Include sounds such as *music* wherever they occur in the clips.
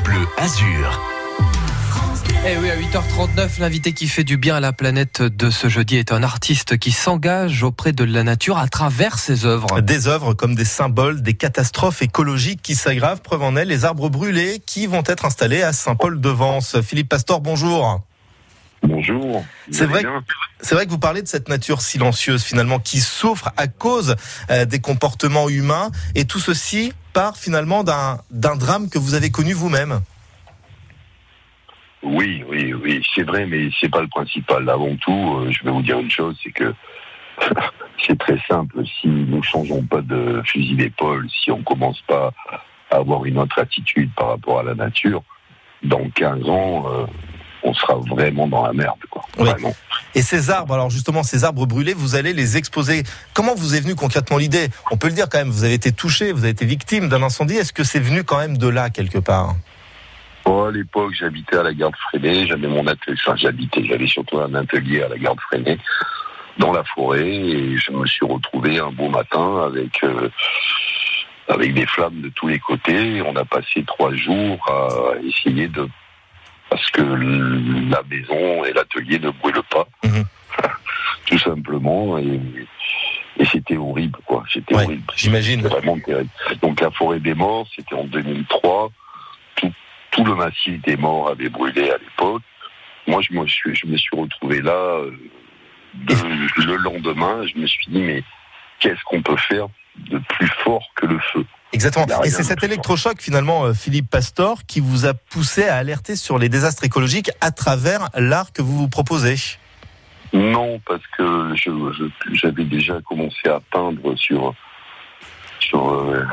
France Bleu Azur. Eh oui, à 8h39, l'invité qui fait du bien à la planète de ce jeudi est un artiste qui s'engage auprès de la nature à travers ses œuvres. Des œuvres comme des symboles des catastrophes écologiques qui s'aggravent. Preuve en est, les arbres brûlés qui vont être installés à Saint-Paul-de-Vence. Philippe Pastor, bonjour. Bonjour. C'est vrai, c'est vrai que vous parlez de cette nature silencieuse finalement qui souffre à cause euh, des comportements humains et tout ceci part finalement d'un drame que vous avez connu vous-même. Oui, oui, oui, c'est vrai, mais c'est pas le principal. Avant tout, euh, je vais vous dire une chose, c'est que *laughs* c'est très simple. Si nous changeons pas de fusil d'épaule, si on commence pas à avoir une autre attitude par rapport à la nature, dans 15 ans, euh, on sera vraiment dans la merde, quoi. Oui. Vraiment. Et ces arbres, alors justement ces arbres brûlés, vous allez les exposer. Comment vous est venue concrètement l'idée? On peut le dire quand même, vous avez été touché, vous avez été victime d'un incendie. Est-ce que c'est venu quand même de là quelque part? Bon, à l'époque, j'habitais à la gare de Freinet, j'avais mon atelier, enfin j'habitais, j'avais surtout un atelier à la gare de Freinet, dans la forêt, et je me suis retrouvé un beau matin avec euh, avec des flammes de tous les côtés. On a passé trois jours à essayer de parce que la maison et l'atelier ne brûlent pas, Mhm. *laughs* tout simplement, et, et c'était horrible, quoi. C'était Ouais, horrible. J'imagine. Vraiment terrible. Donc la forêt des morts, c'était en 2003. Tout, tout le massif des morts avait brûlé à l'époque. Moi, je me suis, je me suis retrouvé là euh, de- le lendemain. Je me suis dit, mais qu'est-ce qu'on peut faire de plus fort que le feu? Exactement. Et c'est cet électrochoc finalement, euh, Philippe Pastor, qui vous a poussé à alerter sur les désastres écologiques à travers l'art que vous vous proposez. Non, parce que j'avais déjà commencé à peindre sur sur euh,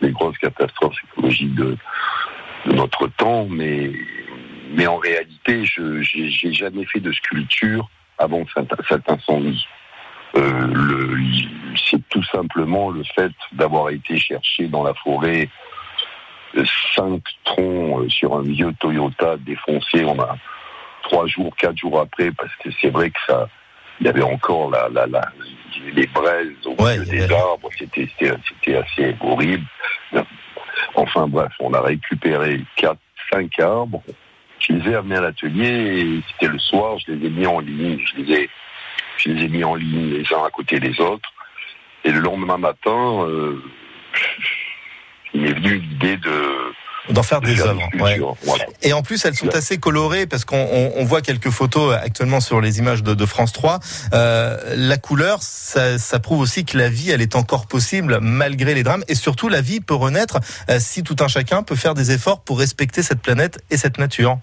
les grosses catastrophes écologiques de, de notre temps, mais mais en réalité, je j'ai jamais fait de sculpture avant cet, cet incendie. Euh, le, simplement le fait d'avoir été chercher dans la forêt euh, cinq troncs euh, sur un vieux Toyota défoncé. On a trois jours, quatre jours après, parce que c'est vrai que ça, il y avait encore la, la, la, les braises au Ouais, milieu des arbres. C'était assez horrible. Enfin bref, on a récupéré quatre, cinq arbres. Je les ai amenés à l'atelier et c'était le soir. Je les ai mis en ligne. Je les ai, je les ai mis en ligne les uns à côté des autres. Et le lendemain matin, euh, il m'est venu l'idée de, D'en faire de des œuvres. ouais. Voilà. Et en plus, elles sont assez colorées parce qu'on on- on voit quelques photos actuellement sur les images de, de France 3. Euh, la couleur, ça, ça prouve aussi que la vie, elle est encore possible malgré les drames. Et surtout, la vie peut renaître euh, si tout un chacun peut faire des efforts pour respecter cette planète et cette nature.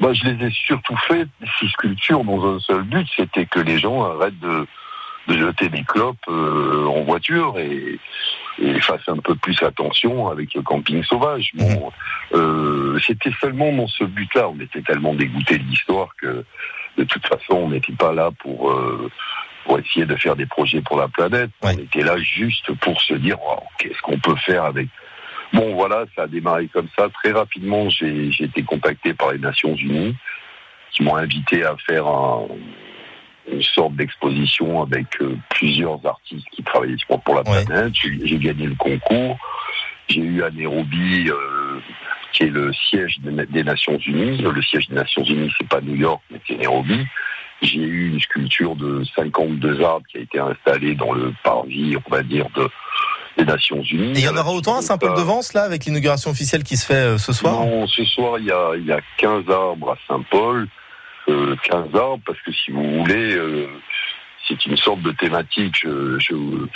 Bah, je les ai surtout fait, ces sculptures, dans un seul but, c'était que les gens arrêtent de, de jeter des clopes euh, en voiture et, et fassent un peu plus attention avec le camping sauvage. Bon, euh, c'était seulement dans ce but-là. On était tellement dégoûtés de l'histoire que, de toute façon, on n'était pas là pour... euh, pour essayer de faire des projets pour la planète. On était là juste pour se dire oh, qu'est-ce qu'on peut faire avec Bon, voilà, ça a démarré comme ça. Très rapidement, j'ai j'ai été contacté par les Nations Unies qui m'ont invité à faire un- une sorte d'exposition avec euh, plusieurs artistes qui travaillaient pour, pour la Ouais. planète. J'ai gagné le concours. J'ai eu à Nairobi, euh, qui est le siège des, des Nations Unies. Le siège des Nations Unies, c'est pas New York, mais c'est Nairobi. J'ai eu une sculpture de 52 arbres qui a été installée dans le parvis, on va dire, de, des Nations Unies. Et il y en aura autant à Saint-Paul-de-Vence, là, avec l'inauguration officielle qui se fait euh, ce soir? Non, ce soir, il y a, il y a 15 arbres à Saint-Paul. Euh, 15 arbres, parce que si vous voulez, euh, c'est une sorte de thématique je,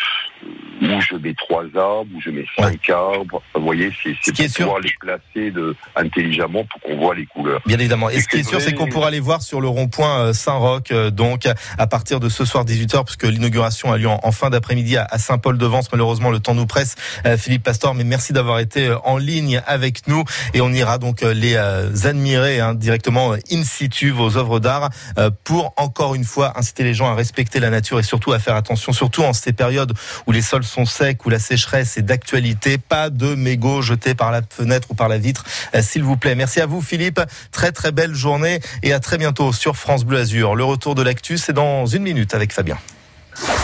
où je mets trois arbres, où je mets cinq arbres. Vous voyez, c'est est pour sûr- pouvoir les placer de, intelligemment pour qu'on voit les couleurs. Bien évidemment. Et Et ce qui est sûr, c'est qu'on pourra les voir sur le rond-point euh, Saint-Roch, euh, donc à partir de ce soir 18h, puisque l'inauguration a lieu en, en fin d'après-midi à, à Saint-Paul-de-Vence. Malheureusement, le temps nous presse, euh, Philippe Pastor, mais merci d'avoir été en ligne avec nous. Et on ira donc les admirer hein, directement in situ, vos œuvres d'art, pour encore une fois inciter les gens à respecter la nature et surtout à faire attention, surtout en ces périodes où les sols sont secs, où la sécheresse est d'actualité. Pas de mégots jetés par la fenêtre ou par la vitre, euh, s'il vous plaît. Merci à vous, Philippe. Très très belle journée et à très bientôt sur France Bleu Azur. Le retour de l'actu, c'est dans une minute avec Fabien.